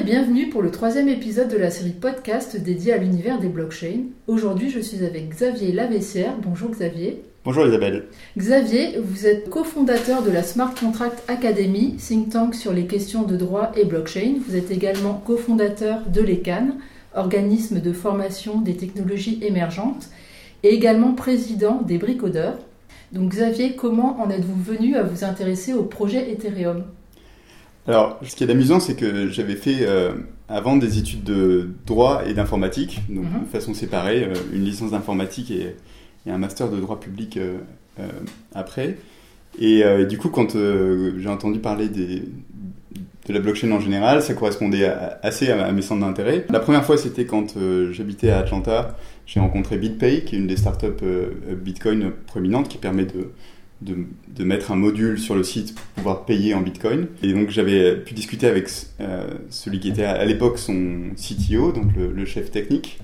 et bienvenue pour le troisième épisode de la série podcast dédiée à l'univers des blockchains. Aujourd'hui, je suis avec Xavier Lavessière. Bonjour Xavier. Bonjour Isabelle. Xavier, vous êtes cofondateur de la Smart Contract Academy, think tank sur les questions de droit et blockchain. Vous êtes également cofondateur de l'ECAN, organisme de formation des technologies émergentes, et également président des Bricodeurs. Donc Xavier, comment en êtes-vous venu à vous intéresser au projet Ethereum? Alors, ce qui est amusant, c'est que j'avais fait euh, avant des études de droit et d'informatique, donc Mhm. de façon séparée, euh, une licence d'informatique et, et un master de droit public euh, après. Et du coup, quand j'ai entendu parler des, de la blockchain en général, ça correspondait à- assez à, à mes centres d'intérêt. La première fois, c'était quand euh, j'habitais à Atlanta. J'ai rencontré BitPay, qui est une des startups euh, Bitcoin prominentes, qui permet de, de, de mettre un module sur le site pour pouvoir payer en Bitcoin. Et donc j'avais pu discuter avec euh, celui qui était à, l'époque son CTO, donc le, le chef technique.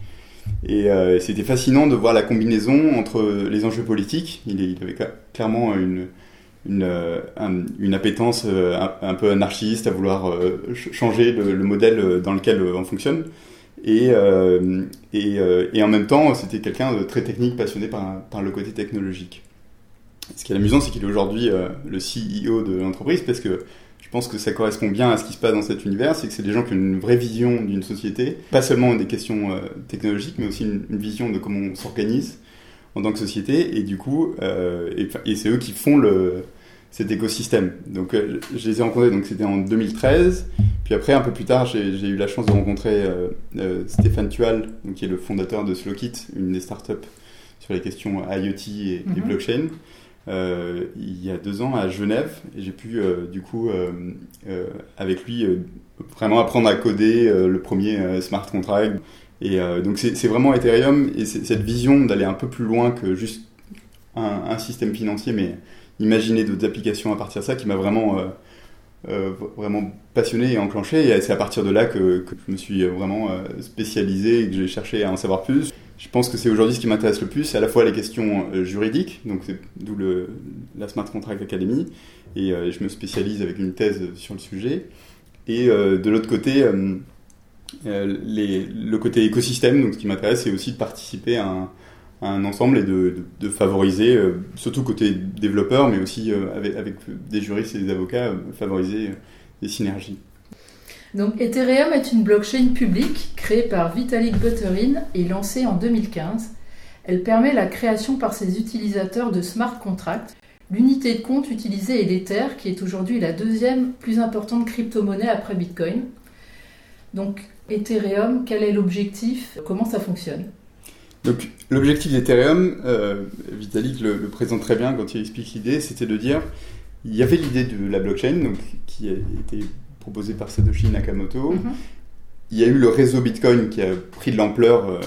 Et euh, c'était fascinant de voir la combinaison entre les enjeux politiques. Il, il avait cla- clairement une, une, euh, un- une appétence euh, un, peu anarchiste à vouloir euh, ch- changer le, le modèle dans lequel on fonctionne. Et, et, et en même temps, c'était quelqu'un de très technique, passionné par, par le côté technologique. Ce qui est amusant, c'est qu'il est aujourd'hui euh, le CEO de l'entreprise parce que je pense que ça correspond bien à ce qui se passe dans cet univers, c'est que c'est des gens qui ont une vraie vision d'une société, pas seulement des questions euh, technologiques, mais aussi une, une vision de comment on s'organise en tant que société, et du coup, euh, et, et c'est eux qui font le, cet écosystème. Donc euh, je les ai rencontrés, donc c'était en 2013, puis après, un peu plus tard, j'ai eu la chance de rencontrer Stéphane Tual, donc, qui est le fondateur de Slowkit, une des startups sur les questions IoT et, et Mhm. blockchain il y a deux ans à Genève et j'ai pu euh, du coup euh, euh, avec lui euh, vraiment apprendre à coder euh, le premier euh, smart contract. Et euh, donc c'est vraiment Ethereum et cette vision d'aller un peu plus loin que juste un, système financier mais imaginer d'autres applications à partir de ça qui m'a vraiment euh, euh, vraiment passionné et enclenché. Et c'est à partir de là que, je me suis vraiment euh, spécialisé et que j'ai cherché à en savoir plus je pense que c'est aujourd'hui ce qui m'intéresse le plus, c'est à la fois les questions euh, juridiques, donc c'est d'où la Smart Contract Academy, et euh, je me spécialise avec une thèse sur le sujet. Et euh, de l'autre côté, le côté écosystème, donc ce qui m'intéresse, c'est aussi de participer à un, ensemble et de, favoriser, surtout côté développeur, mais aussi avec, des juristes et des avocats, favoriser des synergies. Donc Ethereum est une blockchain publique créée par Vitalik Buterin et lancée en 2015. Elle permet la création par ses utilisateurs de smart contracts. L'unité de compte utilisée est l'Ether, qui est aujourd'hui la deuxième plus importante crypto-monnaie après Bitcoin. Donc Ethereum, quel est l'objectif? Comment ça fonctionne? Donc l'objectif d'Ethereum, euh, Vitalik le, présente très bien quand il explique l'idée, c'était de dire, il y avait l'idée de la blockchain, donc, qui a été proposée par Satoshi Nakamoto, Mhm. il y a eu le réseau Bitcoin qui a pris de l'ampleur euh,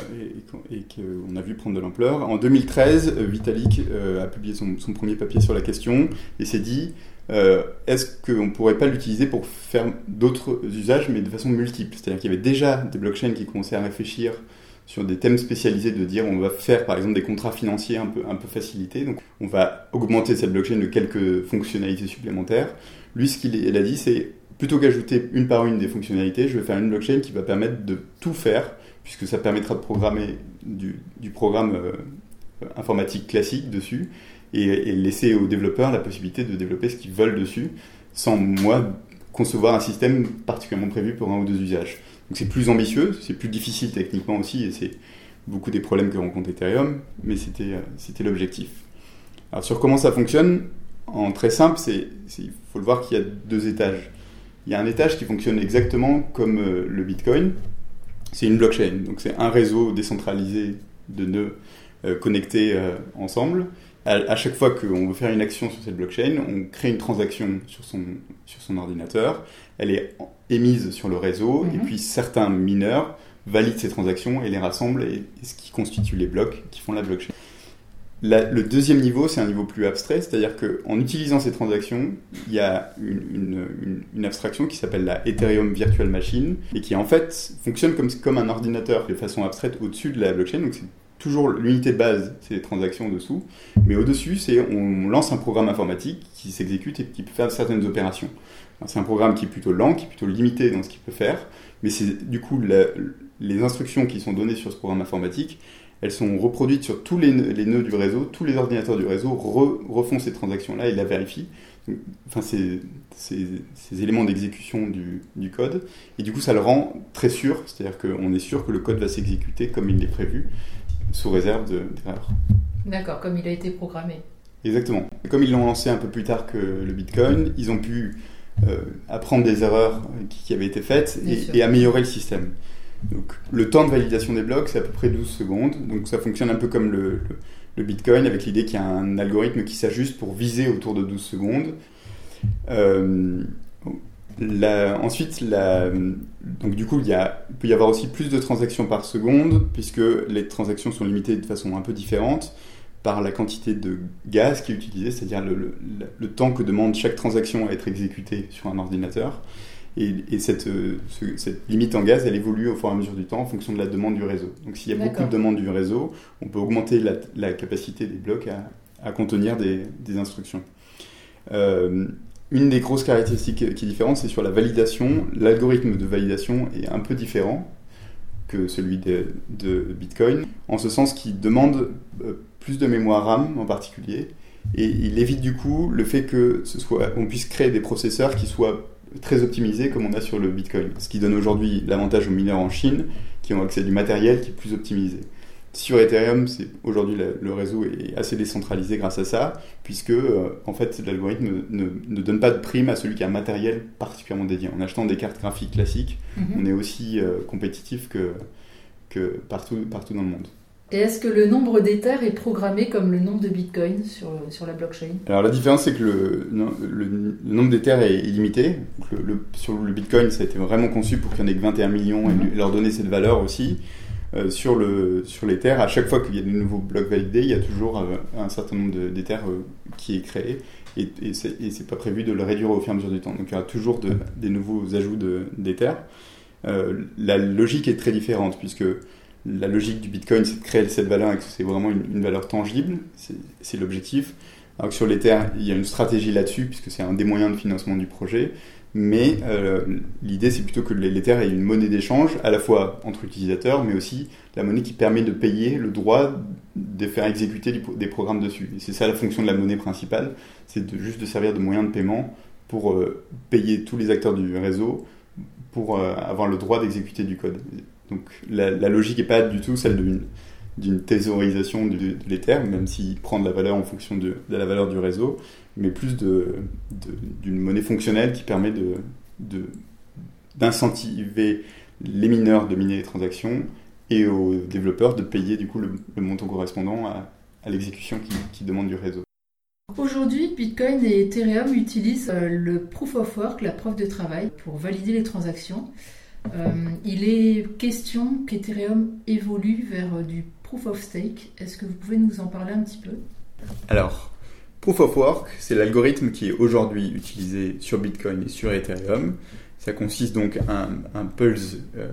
et, et qu'on a vu prendre de l'ampleur. En 2013, euh, Vitalik euh, a publié son, son premier papier sur la question et s'est dit euh, est-ce qu'on ne pourrait pas l'utiliser pour faire d'autres usages, mais de façon multiple? C'est-à-dire qu'il y avait déjà des blockchains qui commençaient à réfléchir sur des thèmes spécialisés de dire on va faire par exemple des contrats financiers un peu, un peu facilités, donc on va augmenter cette blockchain de quelques fonctionnalités supplémentaires. Lui, ce qu'il il a dit, c'est plutôt qu'ajouter une par une des fonctionnalités, je vais faire une blockchain qui va permettre de tout faire, puisque ça permettra de programmer du, programme euh, informatique classique dessus, et, laisser aux développeurs la possibilité de développer ce qu'ils veulent dessus, sans moi concevoir un système particulièrement prévu pour un ou deux usages. Donc c'est plus ambitieux, c'est plus difficile techniquement aussi, et c'est beaucoup des problèmes que rencontre Ethereum, mais c'était euh, l'objectif. Alors sur comment ça fonctionne, en très simple, il faut le voir qu'il y a deux étages. Il y a un étage qui fonctionne exactement comme euh, le Bitcoin. C'est une blockchain, donc c'est un réseau décentralisé de nœuds euh, connectés euh, ensemble. À, à chaque fois qu'on veut faire une action sur cette blockchain, on crée une transaction sur son, sur son ordinateur. Elle est émise sur le réseau, et Mhm. puis certains mineurs valident ces transactions et les rassemblent, et, et ce qui constitue les blocs qui font la blockchain. Le deuxième niveau, c'est un niveau plus abstrait, c'est-à-dire qu'en utilisant ces transactions, il y a une, abstraction qui s'appelle la Ethereum Virtual Machine et qui en fait fonctionne comme, comme un ordinateur de façon abstraite au-dessus de la blockchain. Donc c'est toujours l'unité base, c'est les transactions en dessous, mais au-dessus, c'est on lance un programme informatique qui s'exécute et qui peut faire certaines opérations. C'est un programme qui est plutôt lent, qui est plutôt limité dans ce qu'il peut faire, mais c'est du coup les instructions qui sont données sur ce programme informatique, elles sont reproduites sur tous les, nœuds du réseau, tous les ordinateurs du réseau refont ces transactions-là et la vérifient. Enfin, ces, ces, éléments d'exécution du, du, code, et du coup ça le rend très sûr, c'est-à-dire qu'on est sûr que le code va s'exécuter comme il est prévu, sous réserve d'erreurs. D'accord, comme il a été programmé. Exactement. Comme ils l'ont lancé un peu plus tard que le Bitcoin, ils ont pu euh, apprendre des erreurs qui, avaient été faites et, améliorer le système. Donc, le temps de validation des blocs, c'est à peu près 12 secondes. Donc, ça fonctionne un peu comme le, Bitcoin, avec l'idée qu'il y a un algorithme qui s'ajuste pour viser autour de 12 secondes. Euh, ensuite, donc du coup, il, peut y avoir aussi plus de transactions par seconde, puisque les transactions sont limitées de façon un peu différente par la quantité de gaz qui est utilisé, c'est-à-dire le, temps que demande chaque transaction à être exécutée sur un ordinateur. Et, et cette, euh, cette, limite en gaz, elle évolue au fur et à mesure du temps en fonction de la demande du réseau. Donc s'il y a beaucoup de demandes du réseau, on peut augmenter la, la capacité des blocs à, à contenir des, des instructions. Euh, une des grosses caractéristiques qui est différente, c'est sur la validation. L'algorithme de validation est un peu différent que celui de, de Bitcoin, en ce sens qu'il demande euh, plus de mémoire RAM en particulier, et il évite du coup le fait que ce soit, on puisse créer des processeurs qui soient très optimisés comme on a sur le Bitcoin, ce qui donne aujourd'hui l'avantage aux mineurs en Chine qui ont accès à du matériel qui est plus optimisé. Sur Ethereum, c'est aujourd'hui le réseau est assez décentralisé grâce à ça, puisque euh, en fait l'algorithme ne, ne, donne pas de prime à celui qui a un matériel particulièrement dédié. En achetant des cartes graphiques classiques, mhm. on est aussi euh, compétitif que, que partout, partout dans le monde. Et est-ce que le nombre d'Ethers est programmé comme le nombre de Bitcoin sur, sur la blockchain? Alors la différence c'est que le, le, nombre d'Ethers est illimité. Le, sur le Bitcoin ça a été vraiment conçu pour qu'il y en ait que 21 millions et mhm. leur donner cette valeur aussi. Euh, sur, le, sur l'Ether, à chaque fois qu'il y a de nouveaux blocs validés, il y a toujours euh, un certain nombre d'Ethers euh, qui est créé et, et c'est pas prévu de le réduire au fur et à mesure du temps. Donc il y aura toujours des nouveaux ajouts d'Ether. la logique est très différente puisque la logique du Bitcoin, c'est de créer cette valeur et que c'est vraiment une, valeur tangible, c'est l'objectif. Alors que sur l'Ether, il y a une stratégie là-dessus, puisque c'est un des moyens de financement du projet. Mais euh, l'idée, c'est plutôt que l'Ether ait une monnaie d'échange, à la fois entre utilisateurs, mais aussi la monnaie qui permet de payer le droit de faire exécuter des programmes dessus. C'est ça la fonction de la monnaie principale, c'est juste de servir de moyen de paiement pour euh, payer tous les acteurs du réseau pour euh, avoir le droit d'exécuter du code. Donc la, logique n'est pas du tout celle d'une thésaurisation de, de même s'il prend de la valeur en fonction de, la valeur du réseau, mais plus d'une monnaie fonctionnelle qui permet d'incentiver les mineurs de miner les transactions et aux développeurs de payer du coup le, montant correspondant à, l'exécution qui, qui demande du réseau. Aujourd'hui, Bitcoin et Ethereum utilisent euh, le proof of work, la preuve de travail, pour valider les transactions. Euh, il est question qu'Ethereum évolue vers euh, du proof of stake. Est-ce que vous pouvez nous en parler un petit peu? Alors, proof of work, c'est l'algorithme qui est aujourd'hui utilisé sur Bitcoin et sur Ethereum. Ça consiste donc à un, pulse euh,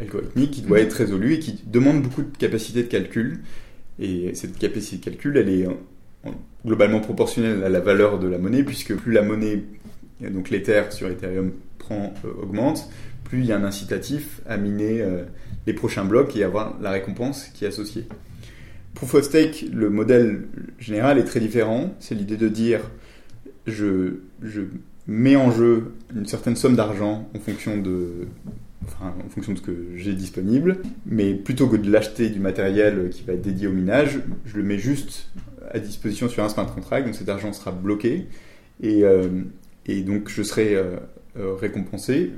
algorithmique qui doit mhm. être résolu et qui demande beaucoup de capacité de calcul. Et cette capacité de calcul, elle est globalement proportionnelle à la valeur de la monnaie, puisque plus la monnaie, donc l'Ether sur Ethereum, prend, augmente, il y a un incitatif à miner euh, les prochains blocs et avoir la récompense qui est associée. Proof of Stake, le modèle général est très différent. C'est l'idée de dire je, mets en jeu une certaine somme d'argent en fonction de en fonction de ce que j'ai disponible, mais plutôt que de l'acheter du matériel qui va être dédié au minage, je le mets juste à disposition sur un smart contract, donc cet argent sera bloqué, et, euh, donc je serai euh, récompensé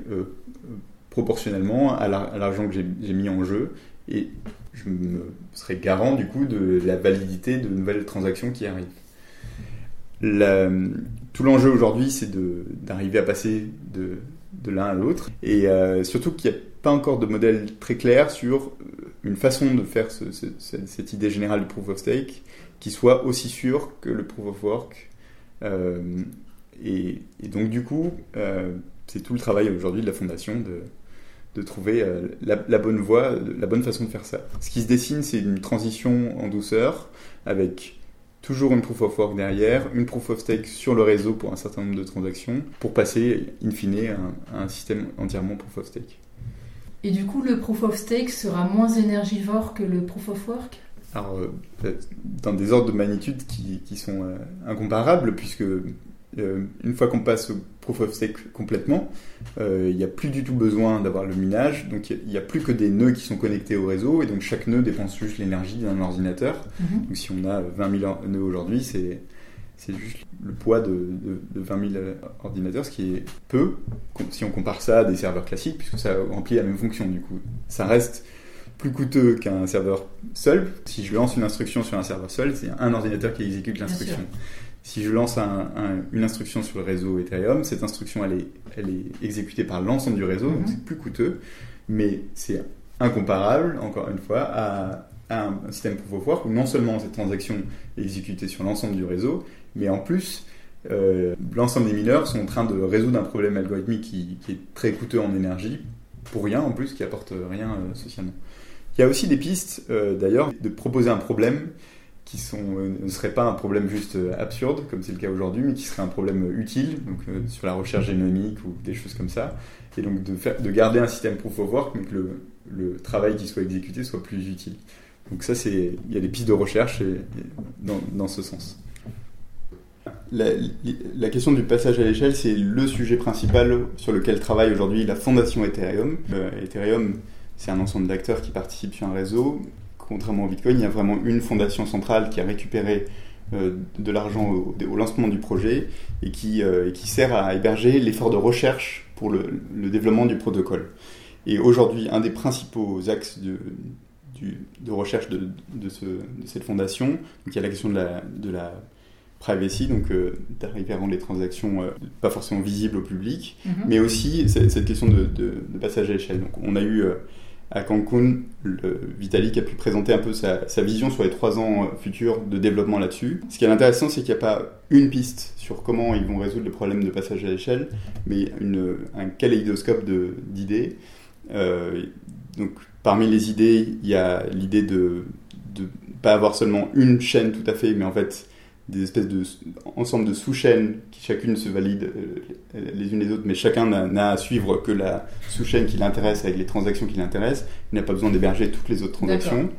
proportionnellement à l'argent que j'ai mis en jeu et je me serai garant du coup de la validité de nouvelles transactions qui arrivent. tout l'enjeu aujourd'hui, c'est d'arriver à passer de, de l'un à l'autre et euh, surtout qu'il n'y a pas encore de modèle très clair sur une façon de faire cette idée générale du proof of stake qui soit aussi sûr que le proof of work. Euh, et, donc du coup, euh, c'est tout le travail aujourd'hui de la fondation de, de trouver la, bonne voie, la bonne façon de faire ça. Ce qui se dessine, c'est une transition en douceur avec toujours une proof of work derrière, une proof of stake sur le réseau pour un certain nombre de transactions, pour passer in fine à un, système entièrement proof of stake. Et du coup, le proof of stake sera moins énergivore que le proof of work? Alors, euh, dans des ordres de magnitude qui, qui sont euh, incomparables, puisque euh, une fois qu'on passe au proof of stake complètement, euh, il n'y a plus du tout besoin d'avoir le minage. Donc il n'y a, plus que des nœuds qui sont connectés au réseau. Et donc chaque nœud dépense juste l'énergie d'un ordinateur. Mhm. Donc si on a 20 000 nœuds aujourd'hui, c'est, juste le poids de, de, 20 000 ordinateurs, ce qui est peu si on compare ça à des serveurs classiques, puisque ça remplit la même fonction du coup. Ça reste plus coûteux qu'un serveur seul. Si je lance une instruction sur un serveur seul, c'est un ordinateur qui exécute l'instruction. Si je lance une instruction sur le réseau Ethereum, cette instruction, elle est, elle est exécutée par l'ensemble du réseau, donc mhm. c'est plus coûteux, mais c'est incomparable, encore une fois, à, un, système proof of work où non seulement cette transaction est exécutée sur l'ensemble du réseau, mais en plus, euh, l'ensemble des mineurs sont en train de résoudre un problème algorithmique qui, est très coûteux en énergie, pour rien en plus, qui apporte rien euh, socialement. Il y a aussi des pistes, euh, d'ailleurs, de proposer un problème qui euh, ne serait pas un problème juste euh, absurde, comme c'est le cas aujourd'hui, mais qui serait un problème utile, donc euh, sur la recherche génomique ou des choses comme ça. Et donc de, garder un système proof of work, mais que le, travail qui soit exécuté soit plus utile. Donc ça, il y a des pistes de recherche dans, ce sens. La, question du passage à l'échelle, c'est le sujet principal sur lequel travaille aujourd'hui la fondation Ethereum. Ethereum, c'est un ensemble d'acteurs qui participent sur un réseau contrairement au Bitcoin, il y a vraiment une fondation centrale qui a récupéré euh, de l'argent au, lancement du projet et qui, euh, qui sert à héberger l'effort de recherche pour le, développement du protocole. Et aujourd'hui, un des principaux axes de, de recherche de, de, cette fondation, donc il y a la question de la, de la privacy, donc euh, d'arriver à rendre les transactions pas forcément visibles au public, mm-hmm. mais aussi cette, question de, passage à l'échelle. Donc on a eu à Cancun, Vitalik a pu présenter un peu sa, vision sur les trois ans euh, futurs de développement là-dessus. Ce qui est intéressant, c'est qu'il n'y a pas une piste sur comment ils vont résoudre le problème de passage à l'échelle, mais un kaléidoscope d'idées. Euh, donc, parmi les idées, il y a l'idée de ne pas avoir seulement une chaîne tout à fait, mais en fait des espèces de ensemble de sous-chaînes qui chacune se valident euh, les unes les autres, mais chacun n'a à suivre que la sous-chaîne qui l'intéresse avec les transactions qui l'intéressent. Il n'a pas besoin d'héberger toutes les autres transactions.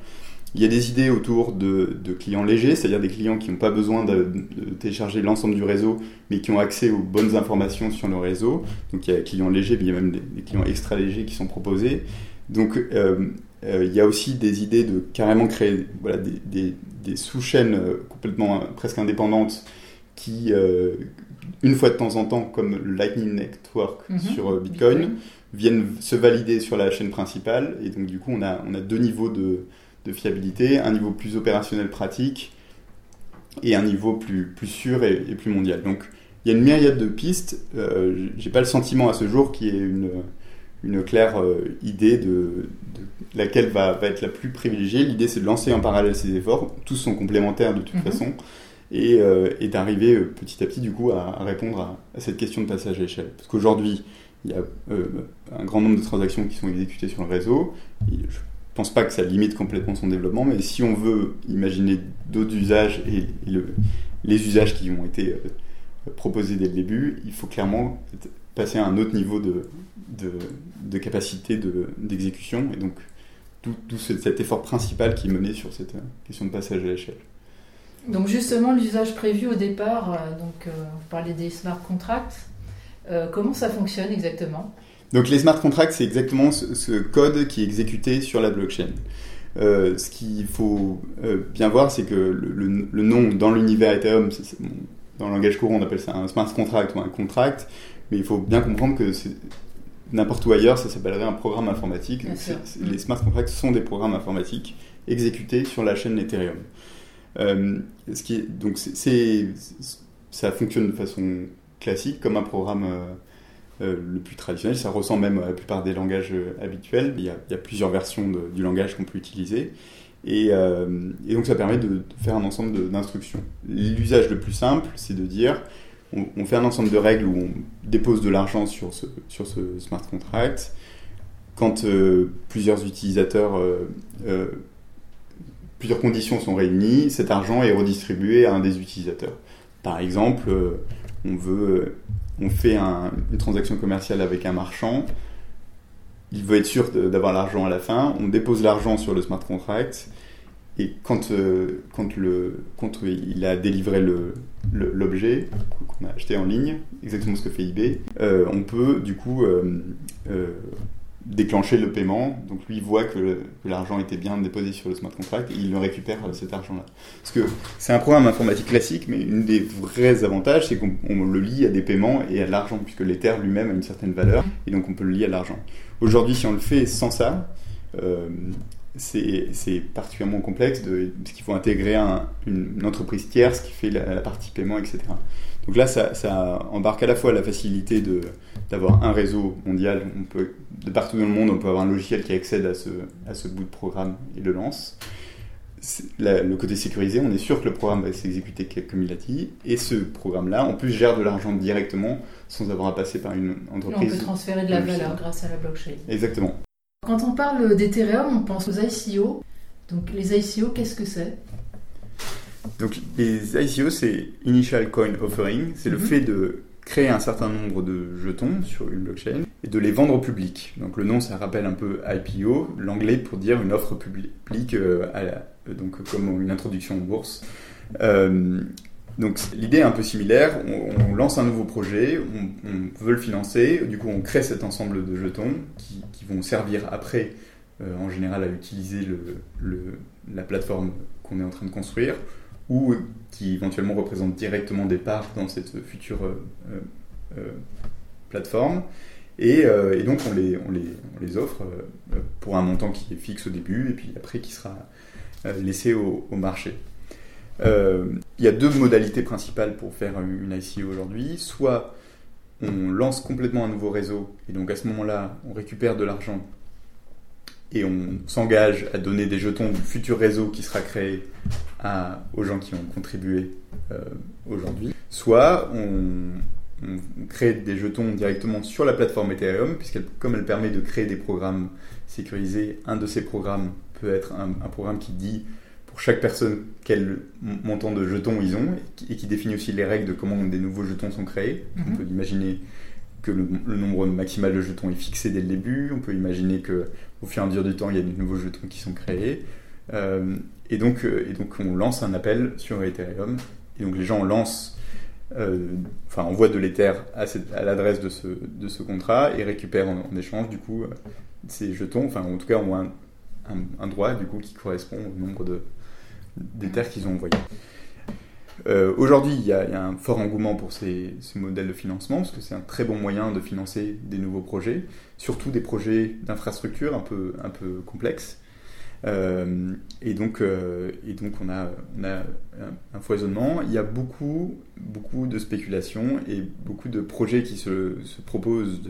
Il y a des idées autour de, clients légers, c'est-à-dire des clients qui n'ont pas besoin de, télécharger l'ensemble du réseau, mais qui ont accès aux bonnes informations sur le réseau. Donc il y a des clients légers, mais il y a même des, clients extra légers qui sont proposés. Donc euh, euh, il y a aussi des idées de carrément créer voilà, des, des sous-chaînes euh, complètement presque indépendantes qui, une fois de temps en temps, comme le Lightning Network mhm. sur Bitcoin, viennent se valider sur la chaîne principale. Et donc, du coup, on a, on a deux niveaux de, de fiabilité, un niveau plus opérationnel pratique et un niveau plus, plus sûr et, plus mondial. Donc il y a une myriade de pistes. Euh, J'ai pas le sentiment à ce jour qu'il y ait une, une claire euh, idée de, laquelle va, va, être la plus privilégiée. L'idée c'est de lancer en parallèle ces efforts. Tous sont complémentaires de toute mhm. façon. Et, euh, et d'arriver euh, petit à petit du coup à, répondre à, cette question de passage à échelle. Parce qu'aujourd'hui, il y a un grand nombre de transactions qui sont exécutées sur le réseau. je pense pas que ça limite complètement son développement, mais si on veut imaginer d'autres usages et, les usages qui ont été proposés dès le début, il faut clairement passer à un autre niveau de, de, capacité d'exécution. et donc, tout, cet effort principal qui est mené sur cette euh, question de passage à l'échelle. Donc justement, l'usage prévu au départ, euh, donc, vous parlez des smart contracts, comment ça fonctionne exactement? Donc les smart contracts, c'est exactement ce, code qui est exécuté sur la blockchain. Euh, ce qu'il faut euh, bien voir, c'est que le, nom dans l'univers Ethereum, dans le langage courant, on appelle ça un smart contract ou un contract, mais il faut bien comprendre que n'importe où ailleurs, ça s'appellerait un programme informatique. les smart contracts sont des programmes informatiques exécutés sur la chaîne Ethereum. Euh, ce qui est, donc c'est, ça fonctionne de façon classique comme un programme euh, le plus traditionnel. Ça ressemble même à la plupart des langages euh, habituels. Il y, a, plusieurs versions du langage qu'on peut utiliser. Et, euh, donc ça permet de, faire un ensemble d'instructions. L'usage le plus simple, c'est de dire, on, fait un ensemble de règles où on dépose de l'argent sur ce, sur ce smart contract. quand plusieurs utilisateurs, plusieurs conditions sont réunies, cet argent est redistribué à un des utilisateurs. Par exemple, on veut, on fait une transaction commerciale avec un marchand, il veut être sûr d'avoir l'argent à la fin, on dépose l'argent sur le smart contract, et quand, euh, quand, le, quand il a délivré l'objet qu'on a acheté en ligne, exactement ce que fait eBay, euh, on peut du coup euh, déclencher le paiement. Donc lui voit que, l'argent était bien déposé sur le smart contract et il le récupère cet argent-là. Parce que c'est un programme informatique classique, mais une des vrais avantages, c'est qu'on le lie à des paiements et à l'argent, puisque l'Ether lui-même a une certaine valeur, et donc on peut le lier à l'argent. Aujourd'hui, si on le fait sans ça, c'est particulièrement complexe de, parce qu'il faut intégrer une, entreprise tierce qui fait la, partie paiement, etc. Donc là, ça, embarque à la fois la facilité d'avoir un réseau mondial. On peut, de partout dans le monde, on peut avoir un logiciel qui accède à ce, à ce bout de programme et le lance. le côté sécurisé, on est sûr que le programme va s'exécuter comme il a dit. Et ce programme-là, en plus, gère de l'argent directement sans avoir à passer par une entreprise. on peut transférer de la valeur grâce à la blockchain. Exactement. Quand on parle d'Ethereum, on pense aux ICO. Donc les ICO, qu'est-ce que c'est? Donc les ICO, c'est Initial Coin Offering. C'est le mhm. fait de créer un certain nombre de jetons sur une blockchain et de les vendre au public. Donc le nom, ça rappelle un peu IPO, l'anglais pour dire une offre publique, euh, donc comme une introduction en bourse. Euh, donc l'idée est un peu similaire, on, lance un nouveau projet, on, veut le financer, du coup on crée cet ensemble de jetons qui, vont servir après euh, en général à utiliser la plateforme qu'on est en train de construire ou qui éventuellement représentent directement des parts dans cette future euh, euh, plateforme. Et, donc on les, offre pour un montant qui est fixe au début et puis après qui sera laissé au marché. Euh, il y a deux modalités principales pour faire une ICO aujourd'hui. Soit on lance complètement un nouveau réseau, et donc à ce moment-là, on récupère de l'argent et on s'engage à donner des jetons du futur réseau qui sera créé aux gens qui ont contribué euh, aujourd'hui. Soit on, crée des jetons directement sur la plateforme Ethereum, puisque comme elle permet de créer des programmes sécurisés, un de ces programmes peut être un programme qui dit chaque personne quel montant de jetons ils ont et qui, définit aussi les règles de comment des nouveaux jetons sont créés. On mhm. peut imaginer que le, nombre maximal de jetons est fixé dès le début. On peut imaginer que au fur et à mesure du temps, il y a de nouveaux jetons qui sont créés. Euh, et, donc, euh, et donc, on lance un appel sur Ethereum. Et donc, les gens lancent, euh, enfin, envoient de l'Ether à, à l'adresse de ce, de ce contrat et récupèrent en, échange, du coup, ces jetons. Enfin, en tout cas, ont un, un, droit, du coup, qui correspond au nombre de, des terres qu'ils ont envoyées. Euh, aujourd'hui, il y, a un fort engouement pour ces, modèles de financement parce que c'est un très bon moyen de financer des nouveaux projets, surtout des projets d'infrastructure un peu, un complexes. Euh, et, donc, euh, et donc, on a, un, foisonnement. Il y a beaucoup, beaucoup de spéculations et beaucoup de projets qui se proposent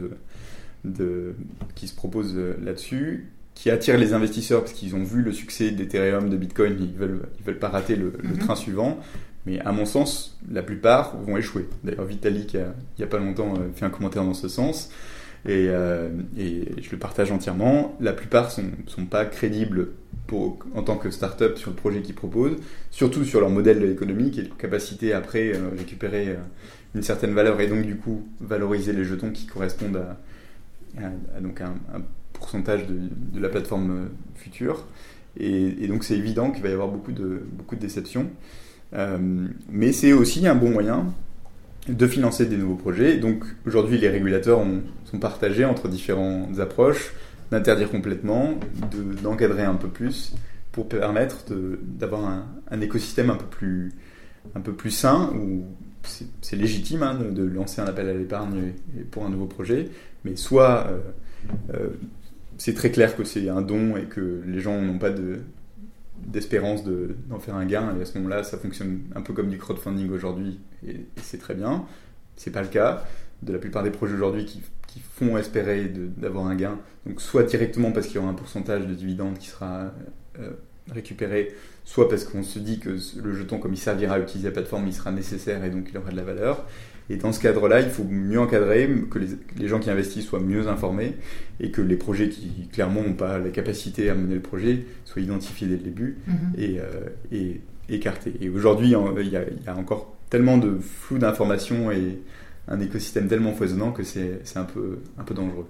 là-dessus qui attire les investisseurs parce qu'ils ont vu le succès d'Ethereum, de Bitcoin, ils veulent, ils veulent pas rater le, mhm. train suivant. Mais à mon sens, la plupart vont échouer. D'ailleurs, Vitalik, il n'y a, pas longtemps, euh, fait un commentaire dans ce sens. Et, euh, et je le partage entièrement. La plupart ne sont, sont, pas crédibles pour, en tant que start-up sur le projet qu'ils proposent, surtout sur leur modèle économique et leur capacité à après euh, récupérer une certaine valeur et donc du coup valoriser les jetons qui correspondent à, à, donc un, un pourcentage de, la plateforme euh, future. Et, donc c'est évident qu'il va y avoir beaucoup de, beaucoup de déceptions. Euh, mais c'est aussi un bon moyen de financer des nouveaux projets. Donc aujourd'hui, les régulateurs sont partagés entre différentes approches, d'interdire complètement, d'encadrer un peu plus, pour permettre d'avoir un, un, écosystème un peu plus, un peu plus sain, où c'est légitime hein, de, lancer un appel à l'épargne pour un nouveau projet, mais soit euh, c'est très clair que c'est un don et que les gens n'ont pas de, d'espérance d'en faire un gain. Et à ce moment-là, ça fonctionne un peu comme du crowdfunding aujourd'hui, et, c'est très bien. C'est pas le cas de la plupart des projets aujourd'hui qui, font espérer d'avoir un gain. Donc soit directement parce qu'il y aura un pourcentage de dividendes qui sera euh, récupéré, soit parce qu'on se dit que le jeton, comme il servira à utiliser la plateforme, il sera nécessaire et donc il aura de la valeur. Et dans ce cadre-là, il faut mieux encadrer, que les, gens qui investissent soient mieux informés et que les projets qui clairement n'ont pas la capacité à mener le projet soient identifiés dès le début mhm. et, et, écartés. Et aujourd'hui, il y, a encore tellement de flou d'informations et un écosystème tellement foisonnant que c'est un peu, un peu dangereux.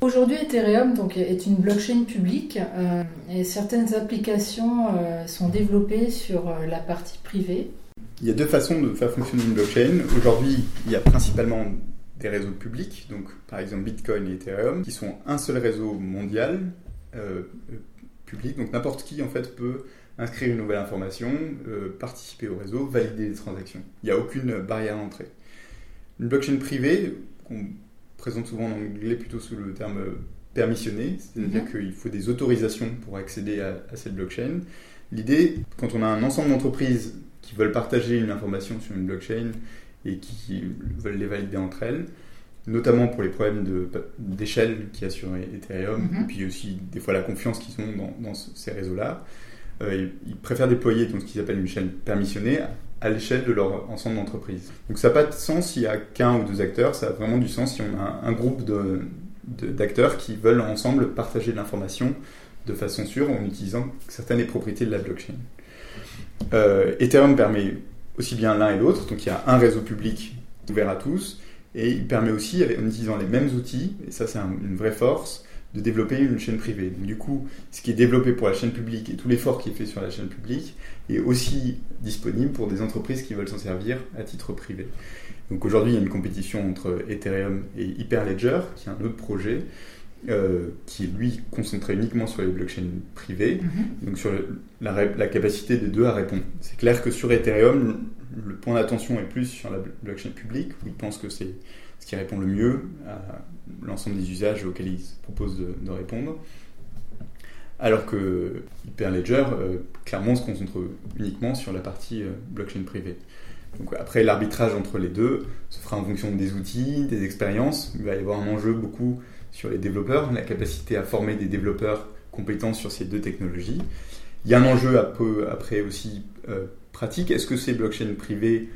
Aujourd'hui, Ethereum donc, est une blockchain publique euh, et certaines applications euh, sont développées sur euh, la partie privée. Il y a deux façons de faire fonctionner une blockchain. Aujourd'hui, il y a principalement des réseaux publics, donc par exemple Bitcoin et Ethereum, qui sont un seul réseau mondial public. Donc n'importe qui en fait peut inscrire une nouvelle information, participer au réseau, valider les transactions. Il n'y a aucune barrière à l'entrée. Une blockchain privée, qu'on présente souvent en anglais plutôt sous le terme permissionné, c'est-à-dire mhm. qu'il faut des autorisations pour accéder à, cette blockchain. L'idée, quand on a un ensemble d'entreprises qui veulent partager une information sur une blockchain et qui veulent les valider entre elles, notamment pour les problèmes d'échelle qui a sur Ethereum, mhm. et puis aussi des fois la confiance qu'ils ont dans, ces réseaux-là, euh, ils préfèrent déployer donc, ce qu'ils appellent une chaîne permissionnée à l'échelle de leur ensemble d'entreprises. Donc ça n'a pas de sens s'il y a qu'un ou deux acteurs, ça a vraiment du sens si on a un groupe d'acteurs qui veulent ensemble partager de l'information de façon sûre en utilisant certaines propriétés de la blockchain. Euh, Ethereum permet aussi bien l'un et l'autre, donc il y a un réseau public ouvert à tous, et il permet aussi, en utilisant les mêmes outils, et ça c'est une vraie force, de développer une chaîne privée. du coup, ce qui est développé pour la chaîne publique et tout l'effort qui est fait sur la chaîne publique est aussi disponible pour des entreprises qui veulent s'en servir à titre privé. Donc aujourd'hui, il y a une compétition entre Ethereum et Hyperledger, qui est un autre projet, euh, qui est lui concentré uniquement sur les blockchains privées, mhm. donc sur la, la, capacité des deux à répondre. C'est clair que sur Ethereum, le point d'attention est plus sur la blockchain publique, où ils pensent que c'est ce qui répond le mieux à l'ensemble des usages auxquels ils proposent de, répondre. Alors que Hyperledger, euh, clairement, se concentre uniquement sur la partie euh, blockchain privée. Donc après, l'arbitrage entre les deux se fera en fonction des outils, des expériences. Il va y avoir un enjeu beaucoup sur les développeurs, la capacité à former des développeurs compétents sur ces deux technologies. Il y a un enjeu après aussi euh, pratique. Est-ce que ces blockchains privées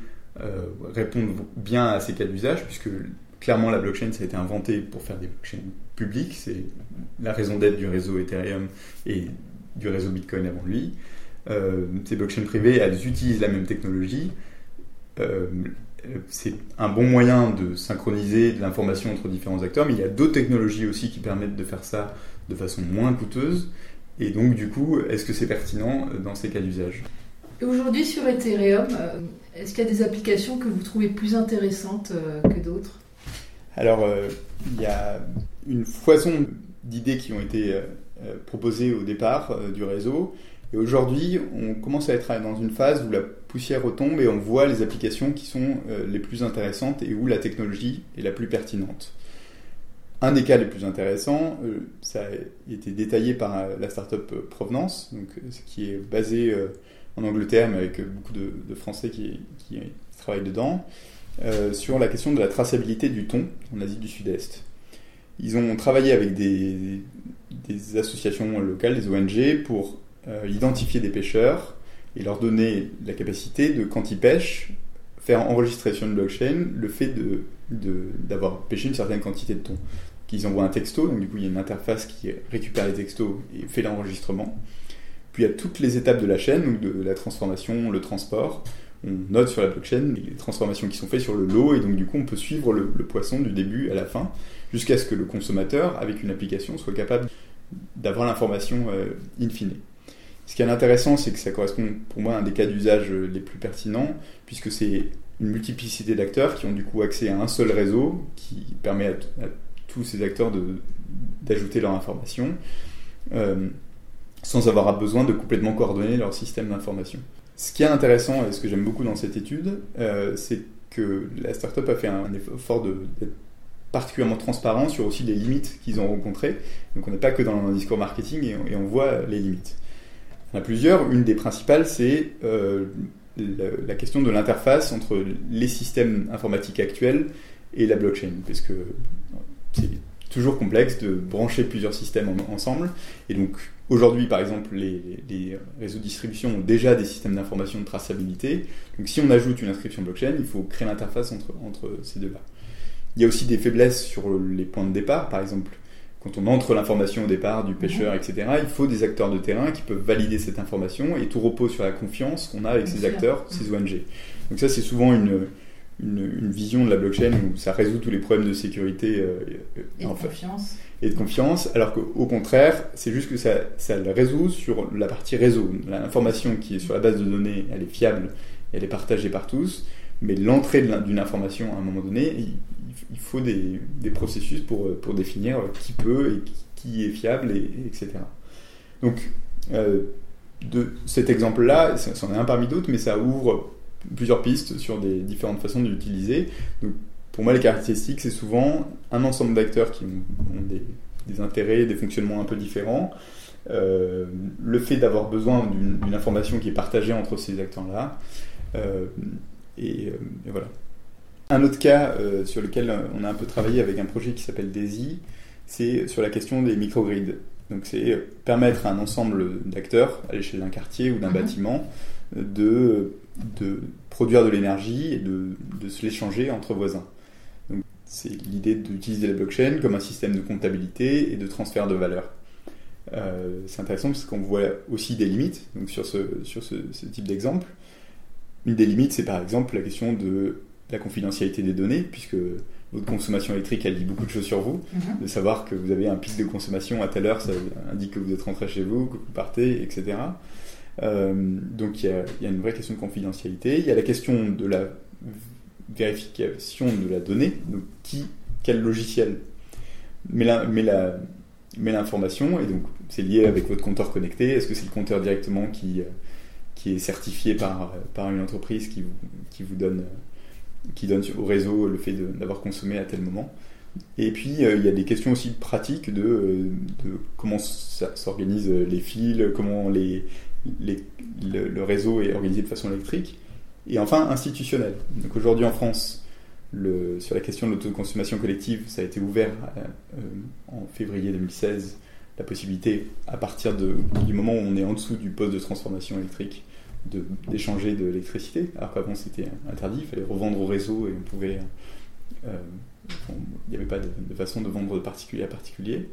répondent bien à ces cas d'usage? Puisque clairement, la blockchain, ça a été inventé pour faire des blockchains publiques. C'est la raison d'être du réseau Ethereum et du réseau Bitcoin avant lui. Euh, ces blockchains privées, elles utilisent la même technologie. Euh, c'est un bon moyen de synchroniser de l'information entre différents acteurs, mais il y a d'autres technologies aussi qui permettent de faire ça de façon moins coûteuse. Et donc, du coup, est-ce que c'est pertinent dans ces cas d'usage? Aujourd'hui, sur Ethereum, euh, est-ce qu'il y a des applications que vous trouvez plus intéressantes que d'autres? Alors, euh, il y a une foison d'idées qui ont été euh, euh, proposées au départ du réseau. Et aujourd'hui, on commence à être dans une phase où la poussière retombe et on voit les applications qui sont les plus intéressantes et où la technologie est la plus pertinente. Un des cas les plus intéressants, ça a été détaillé par la startup Provenance, donc, qui est basée en Angleterre, mais avec beaucoup de, Français qui, travaillent dedans. Euh, sur la question de la traçabilité du thon en Asie du Sud-Est. Ils ont travaillé avec des, associations locales, des ONG, pour euh, identifier des pêcheurs et leur donner la capacité de, quand ils pêchent, faire enregistrer sur une blockchain le fait d'avoir pêché une certaine quantité de thon. Qu'ils envoient un texto, donc du coup il y a une interface qui récupère les textos et fait l'enregistrement. Puis a toutes les étapes de la chaîne, donc de la transformation, le transport, on note sur la blockchain les transformations qui sont faites sur le lot et donc du coup on peut suivre le, poisson du début à la fin jusqu'à ce que le consommateur avec une application soit capable d'avoir l'information euh, in fine. Ce qui est intéressant, c'est que ça correspond pour moi à un des cas d'usage euh, les plus pertinents, puisque c'est une multiplicité d'acteurs qui ont du coup accès à un seul réseau qui permet à, tous ces acteurs d'ajouter leur information euh, sans avoir besoin de complètement coordonner leur système d'information. Ce qui est intéressant et ce que j'aime beaucoup dans cette étude, euh, c'est que la startup a fait un effort d'être particulièrement transparent sur aussi les limites qu'ils ont rencontrées. Donc on n'est pas que dans un discours marketing et on, voit les limites. Il y en a plusieurs. Une des principales, c'est euh, la, question de l'interface entre les systèmes informatiques actuels et la blockchain, parce que c'est toujours complexe de brancher plusieurs systèmes ensemble. Et donc Aujourd'hui, par exemple, les, réseaux de distribution ont déjà des systèmes d'information de traçabilité. Donc si on ajoute une inscription blockchain, il faut créer l'interface entre ces deux-là. Il y a aussi des faiblesses sur les points de départ. Par exemple, quand on entre l'information au départ du pêcheur, mhm. etc., il faut des acteurs de terrain qui peuvent valider cette information et tout repose sur la confiance qu'on a avec ces acteurs, ces ONG. Donc ça, c'est souvent une, une, vision de la blockchain où ça résout tous les problèmes de sécurité euh, et, de confiance. et de confiance, alors qu'au contraire, c'est juste que ça, ça le résout sur la partie réseau. L'information qui est sur la base de données, elle est fiable, elle est partagée par tous, mais l'entrée d'une information à un moment donné, il, faut des, processus pour, pour définir qui peut et qui, est fiable, et, etc. Donc, euh, cet exemple-là, c'en est un parmi d'autres, mais ça ouvre plusieurs pistes sur des différentes façons de l'utiliser. Pour moi, les caractéristiques, c'est souvent un ensemble d'acteurs qui ont, des, intérêts, des fonctionnements un peu différents. Euh, le fait d'avoir besoin d'une information qui est partagée entre ces acteurs-là. Euh, euh, et, voilà. Un autre cas sur lequel on a un peu travaillé avec un projet qui s'appelle DAISY, c'est sur la question des microgrids. Donc c'est permettre à un ensemble d'acteurs à l'échelle d'un quartier ou d'un mhm. bâtiment de de produire de l'énergie et de, de se l'échanger entre voisins. C'est l'idée d'utiliser la blockchain comme un système de comptabilité et de transfert de valeur. Euh, c'est intéressant parce qu'on voit aussi des limites donc sur ce, sur ce, type d'exemple. Une des limites, c'est par exemple la question de la confidentialité des données, puisque votre consommation électrique, elle dit beaucoup de choses sur vous. Mhm. De savoir que vous avez un pic de consommation à telle heure, ça indique que vous êtes rentré chez vous, que vous partez, etc. Euh, donc il y, a, une vraie question de confidentialité. Il y a la question de la vérification de la donnée, donc qui, quel logiciel met l'information, et donc c'est lié avec votre compteur connecté. Est-ce que c'est le compteur directement qui, qui est certifié par, par une entreprise qui, qui vous donne, qui donne au réseau le fait d'avoir consommé à tel moment et puis, euh, il y a des questions aussi pratiques de, de comment s'organisent les fils, comment le, réseau est organisé de façon électrique. Et enfin, institutionnel. Donc aujourd'hui en France, sur la question de l'autoconsommation collective, ça a été ouvert euh, en février 2016, la possibilité, à partir du moment où on est en dessous du poste de transformation électrique, d'échanger de, l'électricité. Alors qu'avant c'était interdit, il fallait revendre au réseau et on pouvait... Euh, il n'y avait pas de, de, façon de vendre de particulier à particulier.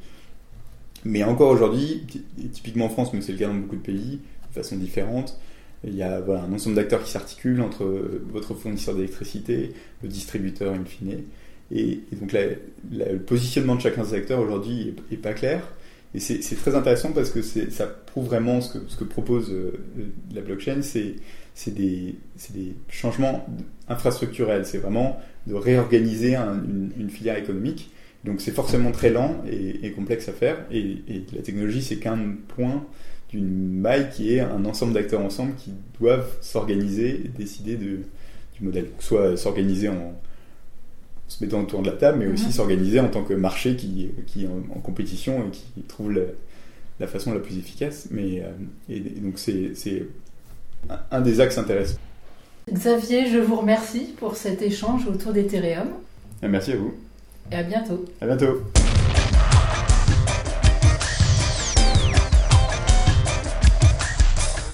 Mais encore aujourd'hui, typiquement en France, mais c'est le cas dans beaucoup de pays, façon différente. Il y a un ensemble d'acteurs qui s'articulent entre votre fournisseur d'électricité, le distributeur in fine. Et, donc le positionnement de chacun des acteurs aujourd'hui est, pas clair. Et c'est très intéressant parce que ça prouve vraiment ce que, ce que propose euh, la blockchain, c'est des, des, changements infrastructurels, c'est vraiment de réorganiser une, filière économique. Donc c'est forcément très lent et, complexe à faire. Et, et la technologie, c'est qu'un point d'une maille qui est un ensemble d'acteurs ensemble qui doivent s'organiser et décider de, du modèle. Soit s'organiser en se mettant autour de la table, mais aussi mhm. s'organiser en tant que marché qui, qui est en, compétition et qui trouve la, façon la plus efficace. Mais, euh, et, donc c'est un, des axes intéressants. Xavier, je vous remercie pour cet échange autour d'Ethereum. Merci à vous. Et à bientôt. À bientôt.